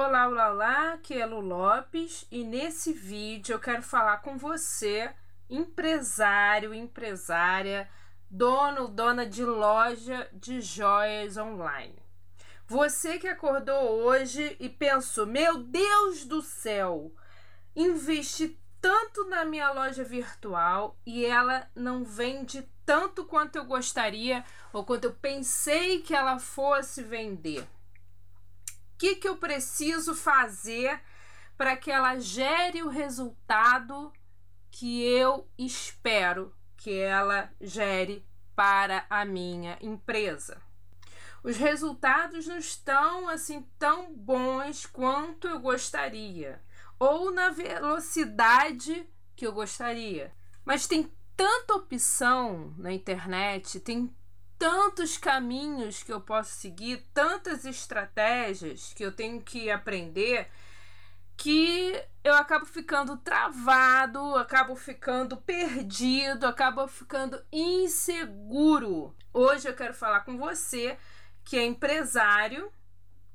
Olá, olá, olá, aqui é Lu Lopes e nesse vídeo eu quero falar com você, empresário, empresária, dono, dona de loja de joias online. Você que acordou hoje e pensou: meu Deus do céu, investi tanto na minha loja virtual e ela não vende tanto quanto eu gostaria ou quanto eu pensei que ela fosse vender que, que eu preciso fazer para que ela gere o resultado que eu espero que ela gere para a minha empresa. Os resultados não estão assim tão bons quanto eu gostaria, ou na velocidade que eu gostaria. Mas tem tanta opção na internet, tem tantos caminhos que eu posso seguir, tantas estratégias que eu tenho que aprender, que eu acabo ficando travado, acabo ficando perdido, acabo ficando inseguro. Hoje eu quero falar com você que é empresário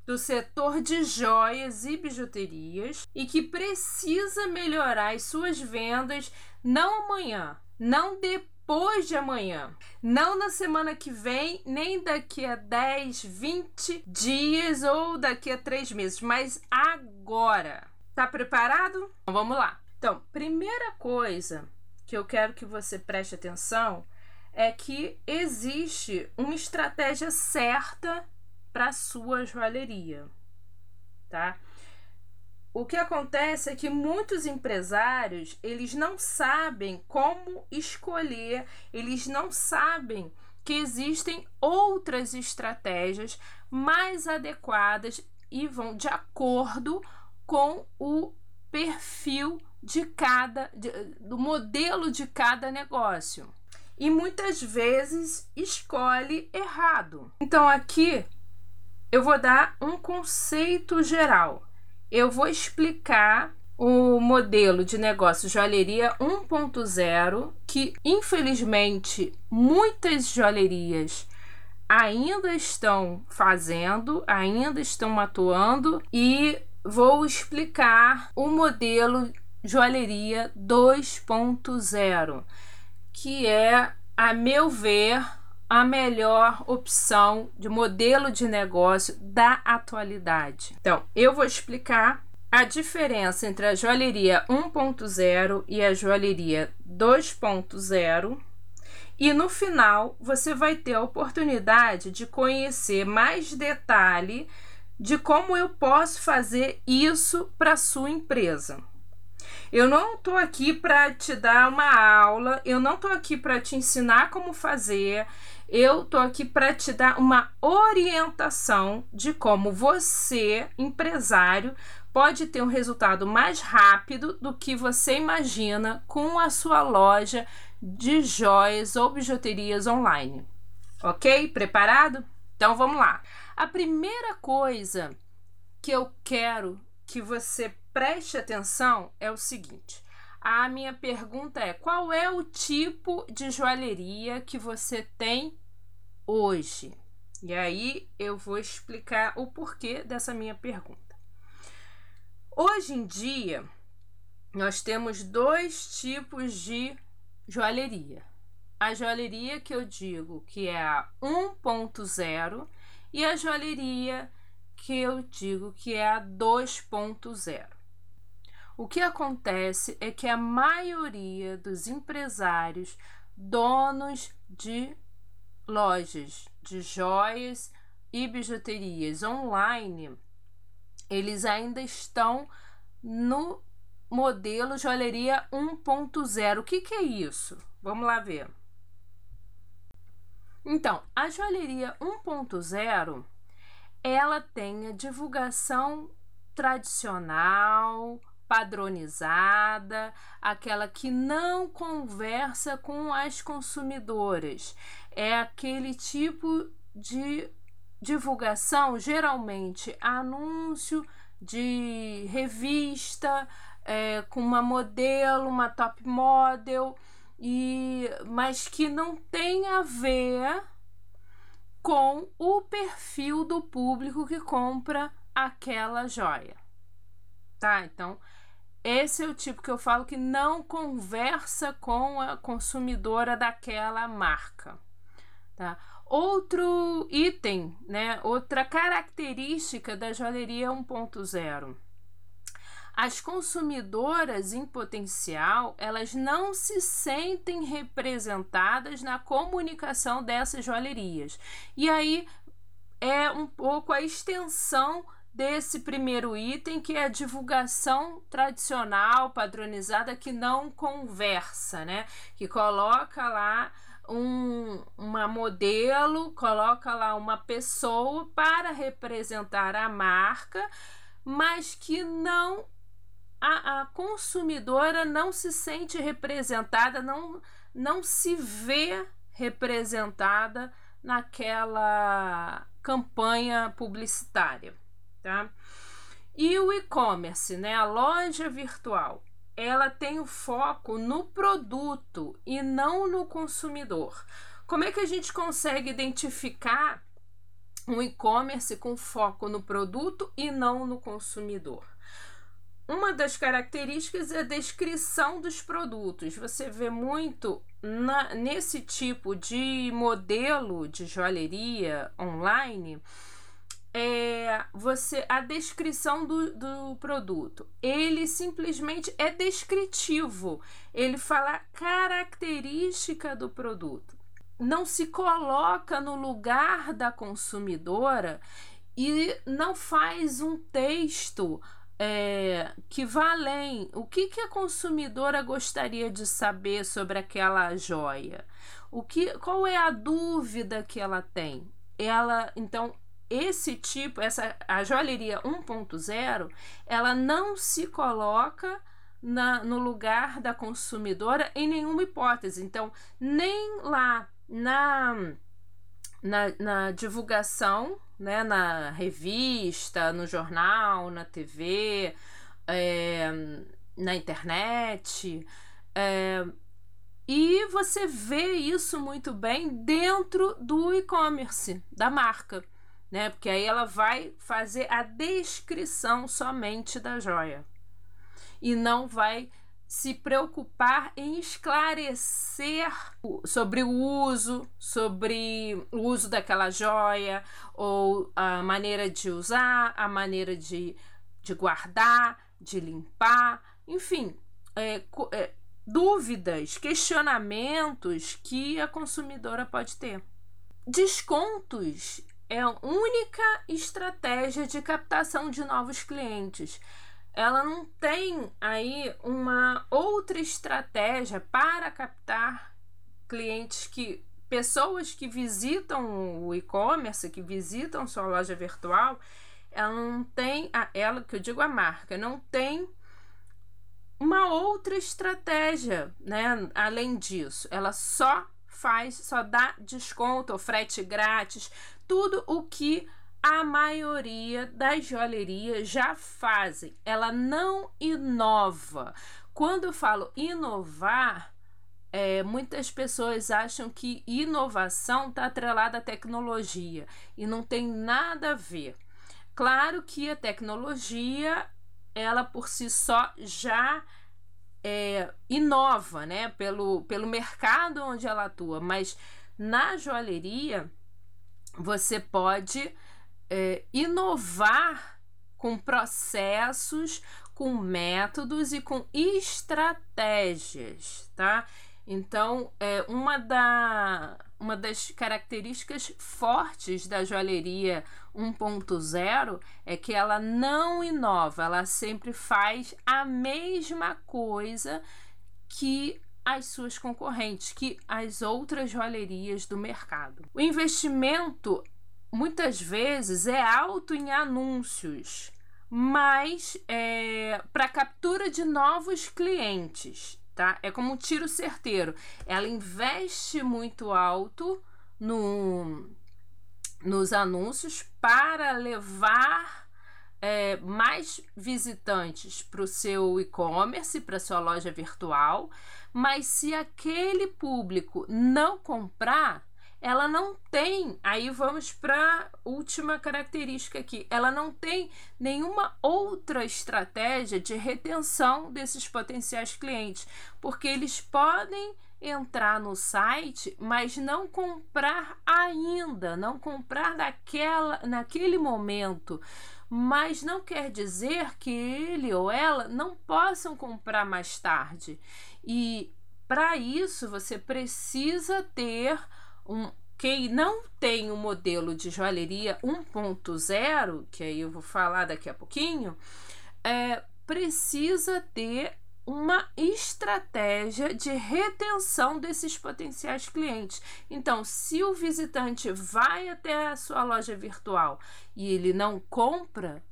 do setor de joias e bijuterias e que precisa melhorar as suas vendas não amanhã, não depois depois de amanhã. Não na semana que vem, nem daqui a 10, 20 dias ou daqui a 3 meses, mas agora. Tá preparado? Então vamos lá. Então, primeira coisa que eu quero que você preste atenção é que existe uma estratégia certa para sua joalheria, tá? O que acontece é que muitos empresários eles não sabem como escolher, eles não sabem que existem outras estratégias mais adequadas e vão de acordo com o perfil de cada de, do modelo de cada negócio. E muitas vezes escolhe errado. Então aqui eu vou dar um conceito geral eu vou explicar o modelo de negócio joalheria 1.0, que infelizmente muitas joalherias ainda estão fazendo, ainda estão atuando, e vou explicar o modelo joalheria 2.0, que é, a meu ver, a melhor opção de modelo de negócio da atualidade. Então, eu vou explicar a diferença entre a joalheria 1.0 e a joalheria 2.0. E no final você vai ter a oportunidade de conhecer mais detalhe de como eu posso fazer isso para sua empresa. Eu não estou aqui para te dar uma aula, eu não estou aqui para te ensinar como fazer, eu tô aqui para te dar uma orientação de como você, empresário, pode ter um resultado mais rápido do que você imagina com a sua loja de joias ou bijuterias online. Ok? Preparado? Então vamos lá. A primeira coisa que eu quero que você preste atenção é o seguinte: a minha pergunta é: qual é o tipo de joalheria que você tem hoje? E aí eu vou explicar o porquê dessa minha pergunta. Hoje em dia, nós temos dois tipos de joalheria. A joalheria que eu digo que é a 1.0 e a joalheria que eu digo que é a 2.0. O que acontece é que a maioria dos empresários, donos de lojas de joias e bijuterias online, eles ainda estão no modelo joalheria 1.0. O que, que é isso? Vamos lá ver. Então, a joalheria 1.0 ela tem a divulgação tradicional, padronizada, aquela que não conversa com as consumidoras. É aquele tipo de divulgação, geralmente anúncio de revista é, com uma modelo, uma top model, e mas que não tem a ver com o perfil do público que compra aquela joia. Tá? Então, esse é o tipo que eu falo que não conversa com a consumidora daquela marca. Tá? Outro item, né? outra característica da joalheria 1.0 as consumidoras em potencial, elas não se sentem representadas na comunicação dessas joalherias. E aí é um pouco a extensão desse primeiro item, que é a divulgação tradicional, padronizada, que não conversa, né? Que coloca lá um, uma modelo, coloca lá uma pessoa para representar a marca, mas que não a, a consumidora não se sente representada, não, não se vê representada naquela campanha publicitária, tá? E o e-commerce, né, a loja virtual, ela tem o foco no produto e não no consumidor. Como é que a gente consegue identificar um e-commerce com foco no produto e não no consumidor? Uma das características é a descrição dos produtos. Você vê muito na, nesse tipo de modelo de joalheria online é você a descrição do, do produto. Ele simplesmente é descritivo. Ele fala característica do produto. Não se coloca no lugar da consumidora e não faz um texto é, que vá além. O que, que a consumidora gostaria de saber sobre aquela joia? O que, qual é a dúvida que ela tem? Ela, então, esse tipo, essa a joalheria 1.0, ela não se coloca na, no lugar da consumidora em nenhuma hipótese. Então, nem lá na, na, na divulgação né, na revista, no jornal, na TV, é, na internet. É, e você vê isso muito bem dentro do e-commerce da marca, né? Porque aí ela vai fazer a descrição somente da joia e não vai se preocupar em esclarecer sobre o uso, sobre o uso daquela joia, ou a maneira de usar, a maneira de, de guardar, de limpar, enfim, é, é, dúvidas, questionamentos que a consumidora pode ter. Descontos é a única estratégia de captação de novos clientes ela não tem aí uma outra estratégia para captar clientes que pessoas que visitam o e-commerce, que visitam sua loja virtual, ela não tem, a, ela que eu digo a marca, não tem uma outra estratégia, né? Além disso, ela só faz, só dá desconto, frete grátis, tudo o que a maioria das joalherias já fazem. Ela não inova. Quando eu falo inovar, é, muitas pessoas acham que inovação está atrelada à tecnologia e não tem nada a ver. Claro que a tecnologia, ela por si só já é, inova, né? Pelo, pelo mercado onde ela atua, mas na joalheria você pode é, inovar com processos, com métodos e com estratégias, tá? Então, é uma, da, uma das características fortes da joalheria 1.0 é que ela não inova, ela sempre faz a mesma coisa que as suas concorrentes, que as outras joalherias do mercado. O investimento muitas vezes é alto em anúncios, mas é, para captura de novos clientes, tá? É como um tiro certeiro. Ela investe muito alto no, nos anúncios para levar é, mais visitantes para o seu e-commerce, para sua loja virtual, mas se aquele público não comprar, ela não tem, aí vamos para última característica aqui, ela não tem nenhuma outra estratégia de retenção desses potenciais clientes, porque eles podem entrar no site, mas não comprar ainda, não comprar naquela, naquele momento. Mas não quer dizer que ele ou ela não possam comprar mais tarde. E para isso você precisa ter um quem não tem o um modelo de joalheria 1.0, que aí eu vou falar daqui a pouquinho, é, precisa ter uma estratégia de retenção desses potenciais clientes. Então, se o visitante vai até a sua loja virtual e ele não compra,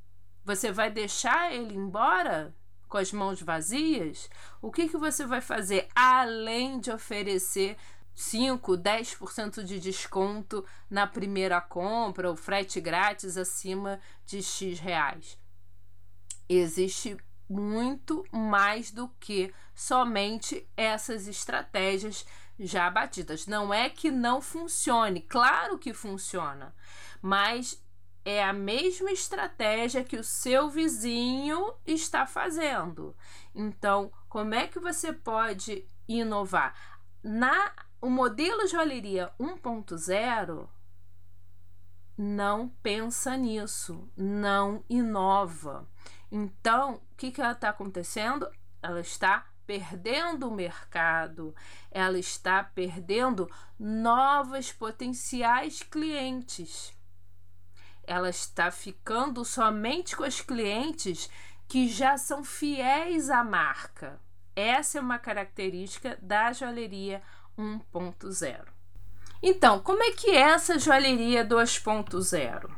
você vai deixar ele embora com as mãos vazias? O que, que você vai fazer além de oferecer 5, 10% de desconto na primeira compra ou frete grátis acima de X reais? Existe muito mais do que somente essas estratégias já batidas. Não é que não funcione, claro que funciona, mas é a mesma estratégia que o seu vizinho está fazendo. Então, como é que você pode inovar? Na o modelo joalheria 1.0 não pensa nisso, não inova. Então, o que, que ela está acontecendo? Ela está perdendo o mercado, ela está perdendo novos potenciais clientes. Ela está ficando somente com os clientes que já são fiéis à marca. Essa é uma característica da joalheria 1.0. Então, como é que é essa joalheria 2.0?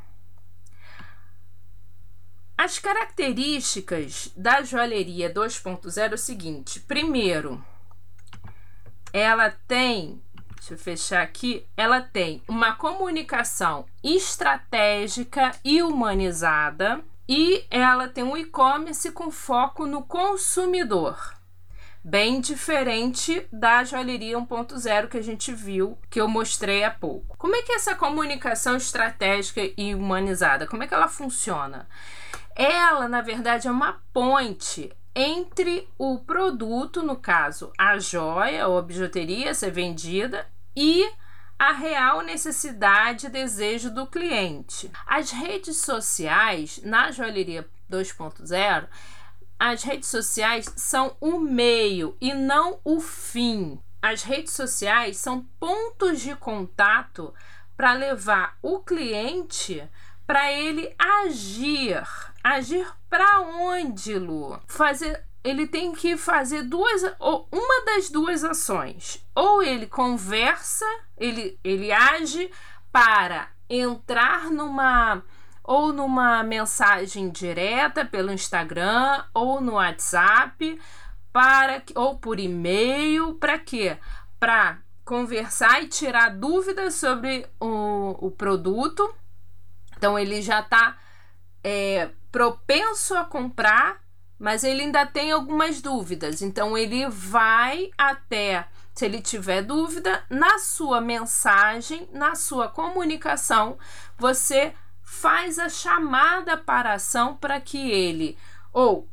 As características da joalheria 2.0 é o seguinte: primeiro, ela tem, deixa eu fechar aqui, ela tem uma comunicação estratégica e humanizada e ela tem um e-commerce com foco no consumidor. Bem diferente da joalheria 1.0 que a gente viu, que eu mostrei há pouco. Como é que é essa comunicação estratégica e humanizada, como é que ela funciona? Ela, na verdade, é uma ponte entre o produto, no caso, a joia ou a bijuteria ser vendida, e a real necessidade e desejo do cliente. As redes sociais, na joalheria 2.0, as redes sociais são o meio e não o fim. As redes sociais são pontos de contato para levar o cliente para ele agir Agir para onde, Lu? Fazer ele tem que fazer duas ou uma das duas ações. Ou ele conversa, ele ele age para entrar numa ou numa mensagem direta pelo Instagram ou no WhatsApp para ou por e-mail para quê? Para conversar e tirar dúvidas sobre o, o produto. Então ele já está é, propenso a comprar, mas ele ainda tem algumas dúvidas. Então ele vai até, se ele tiver dúvida, na sua mensagem, na sua comunicação, você faz a chamada para ação para que ele ou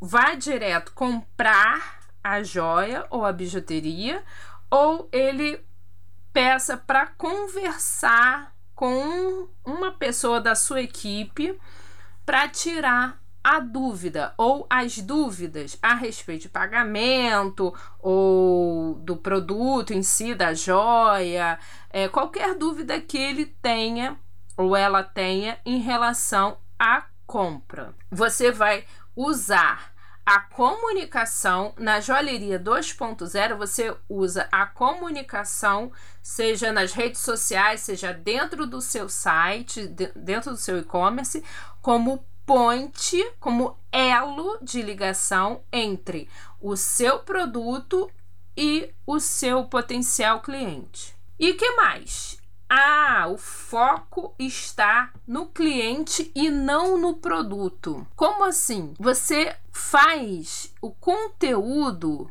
vá direto comprar a joia ou a bijuteria, ou ele peça para conversar com uma pessoa da sua equipe para tirar a dúvida ou as dúvidas a respeito de pagamento ou do produto em si, da joia, é, qualquer dúvida que ele tenha ou ela tenha em relação à compra. Você vai usar a comunicação na joalheria 2.0 você usa a comunicação seja nas redes sociais seja dentro do seu site dentro do seu e-commerce como ponte como elo de ligação entre o seu produto e o seu potencial cliente e que mais ah, o foco está no cliente e não no produto. Como assim? Você faz o conteúdo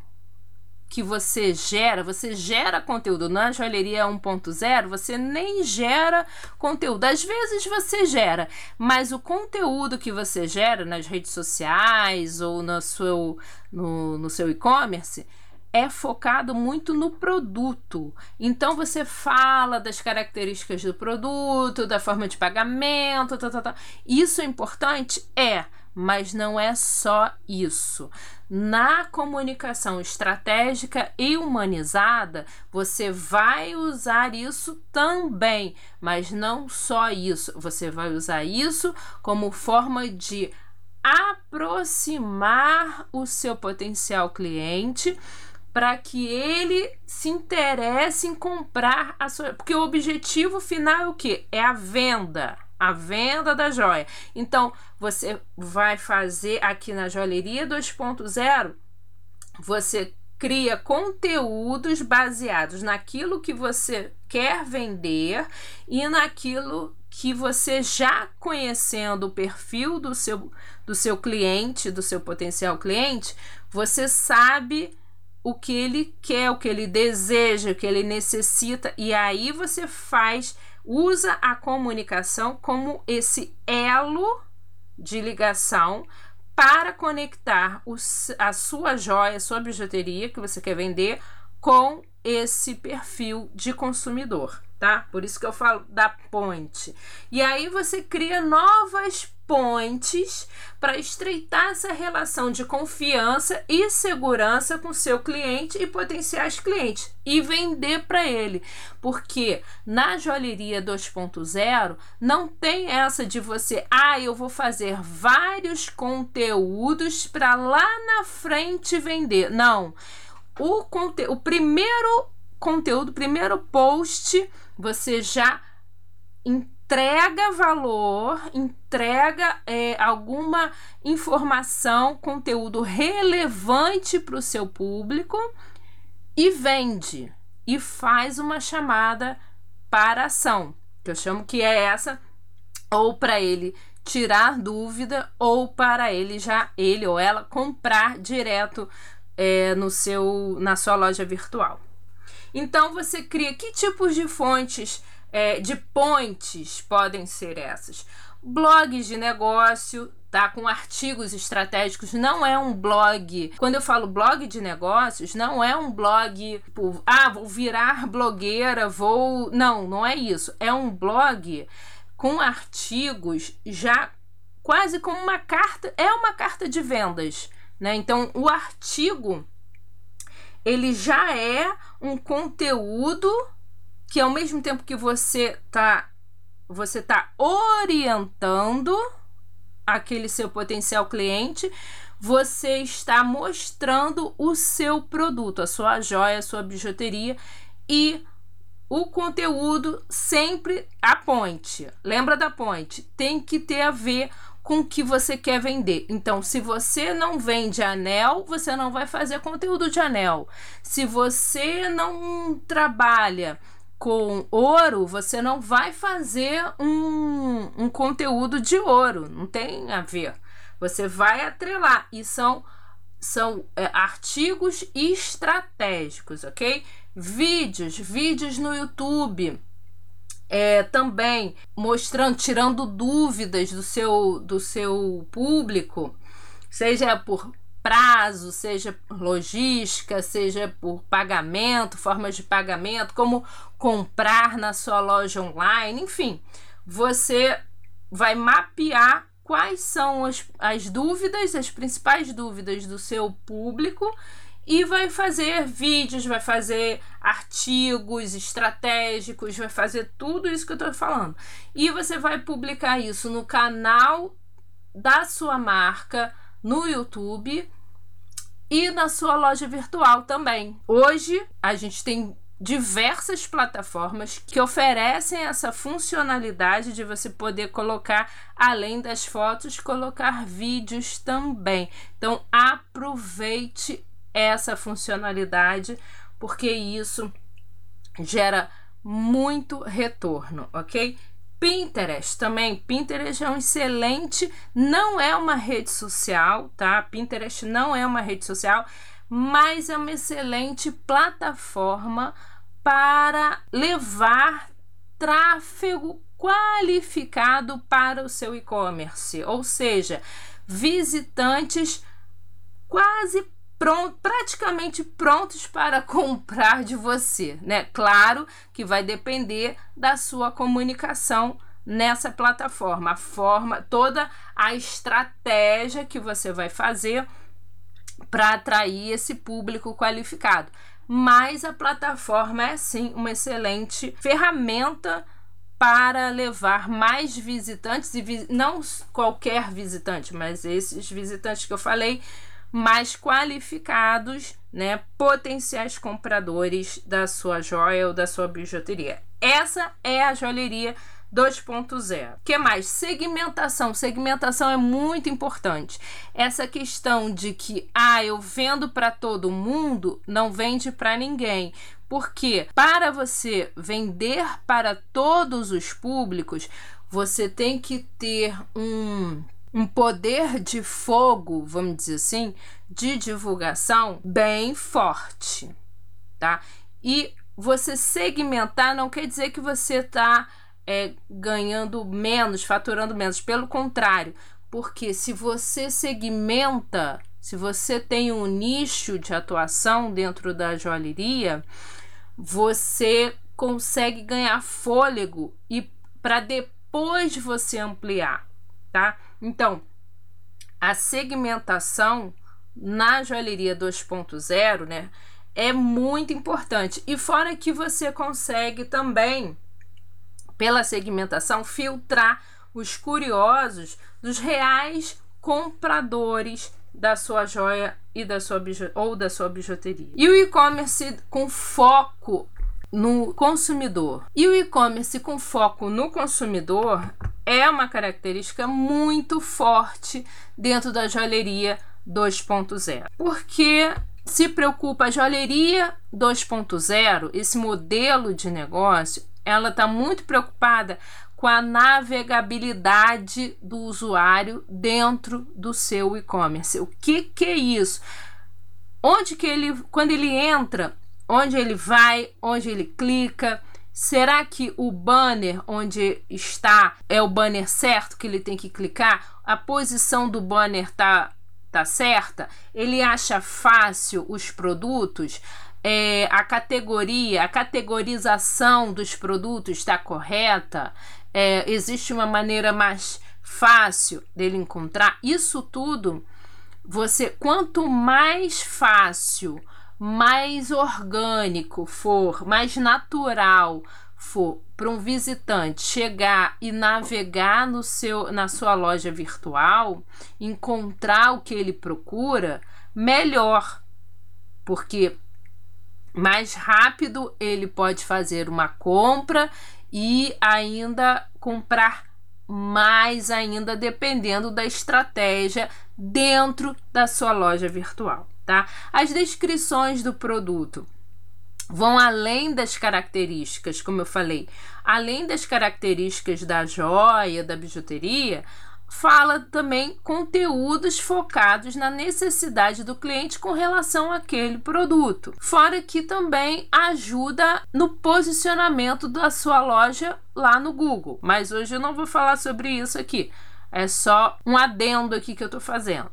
que você gera, você gera conteúdo na joalheria 1.0, você nem gera conteúdo. Às vezes você gera, mas o conteúdo que você gera nas redes sociais ou no seu, no, no seu e-commerce é focado muito no produto. Então você fala das características do produto, da forma de pagamento, tá, tá, tá. isso é importante? É, mas não é só isso. Na comunicação estratégica e humanizada, você vai usar isso também, mas não só isso. Você vai usar isso como forma de aproximar o seu potencial cliente para que ele se interesse em comprar a sua. Porque o objetivo final é o que? É a venda. A venda da joia. Então, você vai fazer aqui na Joalheria 2.0, você cria conteúdos baseados naquilo que você quer vender e naquilo que você já conhecendo o perfil do seu, do seu cliente, do seu potencial cliente, você sabe o que ele quer, o que ele deseja, o que ele necessita, e aí você faz, usa a comunicação como esse elo de ligação para conectar a sua joia, a sua bijuteria que você quer vender com esse perfil de consumidor, tá? Por isso que eu falo da ponte. E aí você cria novas pontes para estreitar essa relação de confiança e segurança com seu cliente e potenciais clientes e vender para ele. Porque na joalheria 2.0 não tem essa de você, ah, eu vou fazer vários conteúdos para lá na frente vender. Não. O, conte o primeiro conteúdo, o primeiro post, você já entrega valor, entrega é, alguma informação, conteúdo relevante para o seu público e vende e faz uma chamada para ação, que eu chamo que é essa, ou para ele tirar dúvida ou para ele já ele ou ela comprar direto é, no seu na sua loja virtual. Então você cria que tipos de fontes é, de pontes podem ser essas? Blogs de negócio, tá? Com artigos estratégicos. Não é um blog. Quando eu falo blog de negócios, não é um blog, tipo, ah, vou virar blogueira, vou. Não, não é isso. É um blog com artigos já quase como uma carta. É uma carta de vendas, né? Então, o artigo ele já é um conteúdo que ao mesmo tempo que você tá você tá orientando aquele seu potencial cliente, você está mostrando o seu produto, a sua joia, a sua bijuteria e o conteúdo sempre a ponte. Lembra da ponte? Tem que ter a ver com o que você quer vender. Então, se você não vende anel, você não vai fazer conteúdo de anel. Se você não trabalha com ouro, você não vai fazer um, um conteúdo de ouro, não tem a ver. Você vai atrelar e são, são é, artigos estratégicos, ok? Vídeos, vídeos no YouTube. É, também mostrando, tirando dúvidas do seu, do seu público, seja por prazo, seja logística, seja por pagamento, formas de pagamento, como comprar na sua loja online, enfim, você vai mapear quais são as, as dúvidas, as principais dúvidas do seu público e vai fazer vídeos, vai fazer artigos estratégicos, vai fazer tudo isso que eu estou falando. E você vai publicar isso no canal da sua marca no YouTube e na sua loja virtual também. Hoje a gente tem diversas plataformas que oferecem essa funcionalidade de você poder colocar, além das fotos, colocar vídeos também. Então, aproveite essa funcionalidade, porque isso gera muito retorno, ok? Pinterest também. Pinterest é um excelente, não é uma rede social, tá? Pinterest não é uma rede social, mas é uma excelente plataforma para levar tráfego qualificado para o seu e-commerce, ou seja, visitantes quase pronto, praticamente prontos para comprar de você, né? Claro que vai depender da sua comunicação nessa plataforma, a forma, toda a estratégia que você vai fazer para atrair esse público qualificado. Mas a plataforma é sim uma excelente ferramenta para levar mais visitantes e vi não qualquer visitante, mas esses visitantes que eu falei mais qualificados, né, potenciais compradores da sua joia ou da sua bijuteria. Essa é a joalheria 2.0. Que mais? Segmentação. Segmentação é muito importante. Essa questão de que ah, eu vendo para todo mundo, não vende para ninguém. Porque para você vender para todos os públicos, você tem que ter um um poder de fogo, vamos dizer assim, de divulgação bem forte, tá? E você segmentar não quer dizer que você está é, ganhando menos, faturando menos. Pelo contrário, porque se você segmenta, se você tem um nicho de atuação dentro da joalheria, você consegue ganhar fôlego e para depois você ampliar, tá? Então, a segmentação na joalheria 2.0, né, é muito importante. E fora que você consegue também, pela segmentação, filtrar os curiosos dos reais compradores da sua joia e da sua ou da sua bijuteria. E o e-commerce com foco no consumidor. E o e-commerce com foco no consumidor é uma característica muito forte dentro da joalheria 2.0. Porque se preocupa a joalheria 2.0, esse modelo de negócio, ela está muito preocupada com a navegabilidade do usuário dentro do seu e-commerce. O que, que é isso? Onde que ele, quando ele entra, onde ele vai, onde ele clica, Será que o banner onde está é o banner certo que ele tem que clicar? A posição do banner tá, tá certa? Ele acha fácil os produtos? É, a categoria, a categorização dos produtos está correta? É, existe uma maneira mais fácil dele encontrar? Isso tudo, você quanto mais fácil mais orgânico for, mais natural for para um visitante chegar e navegar no seu, na sua loja virtual, encontrar o que ele procura, melhor. Porque mais rápido ele pode fazer uma compra e ainda comprar mais ainda dependendo da estratégia dentro da sua loja virtual tá? As descrições do produto vão além das características, como eu falei, além das características da joia, da bijuteria, fala também conteúdos focados na necessidade do cliente com relação àquele produto. Fora que também ajuda no posicionamento da sua loja lá no Google. Mas hoje eu não vou falar sobre isso aqui. É só um adendo aqui que eu estou fazendo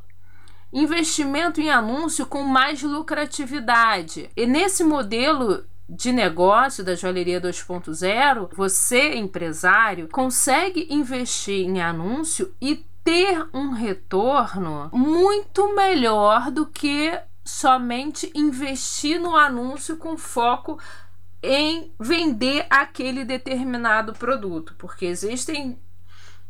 investimento em anúncio com mais lucratividade. E nesse modelo de negócio da joalheria 2.0, você, empresário, consegue investir em anúncio e ter um retorno muito melhor do que somente investir no anúncio com foco em vender aquele determinado produto, porque existem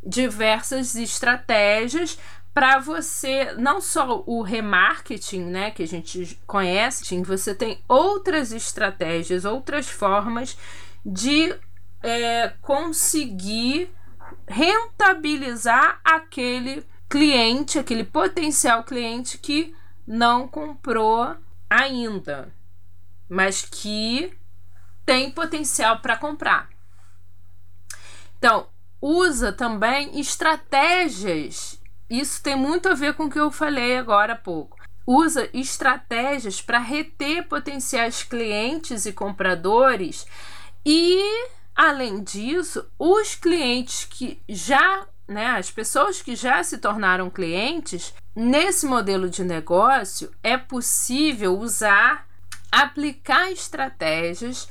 diversas estratégias para você não só o remarketing, né, que a gente conhece, você tem outras estratégias, outras formas de é, conseguir rentabilizar aquele cliente, aquele potencial cliente que não comprou ainda, mas que tem potencial para comprar. Então, usa também estratégias isso tem muito a ver com o que eu falei agora há pouco. usa estratégias para reter potenciais clientes e compradores e além disso, os clientes que já, né, as pessoas que já se tornaram clientes, nesse modelo de negócio é possível usar aplicar estratégias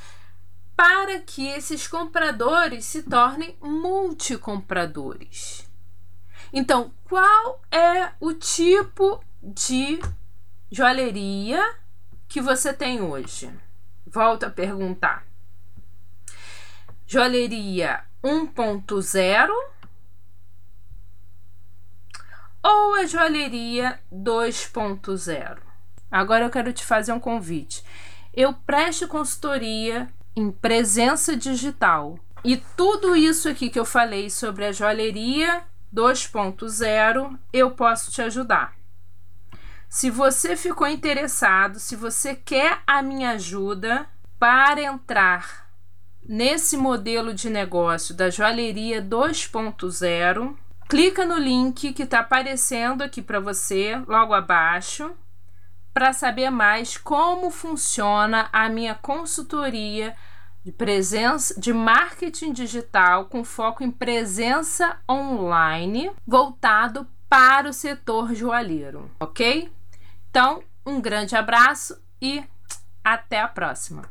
para que esses compradores se tornem multicompradores. Então, qual é o tipo de joalheria que você tem hoje? Volto a perguntar. Joalheria 1.0 ou a joalheria 2.0? Agora eu quero te fazer um convite. Eu presto consultoria em presença digital. E tudo isso aqui que eu falei sobre a joalheria 2.0, eu posso te ajudar. Se você ficou interessado, se você quer a minha ajuda para entrar nesse modelo de negócio da joalheria 2.0, clica no link que está aparecendo aqui para você logo abaixo para saber mais como funciona a minha consultoria de presença de marketing digital com foco em presença online voltado para o setor joalheiro, ok? Então, um grande abraço e até a próxima!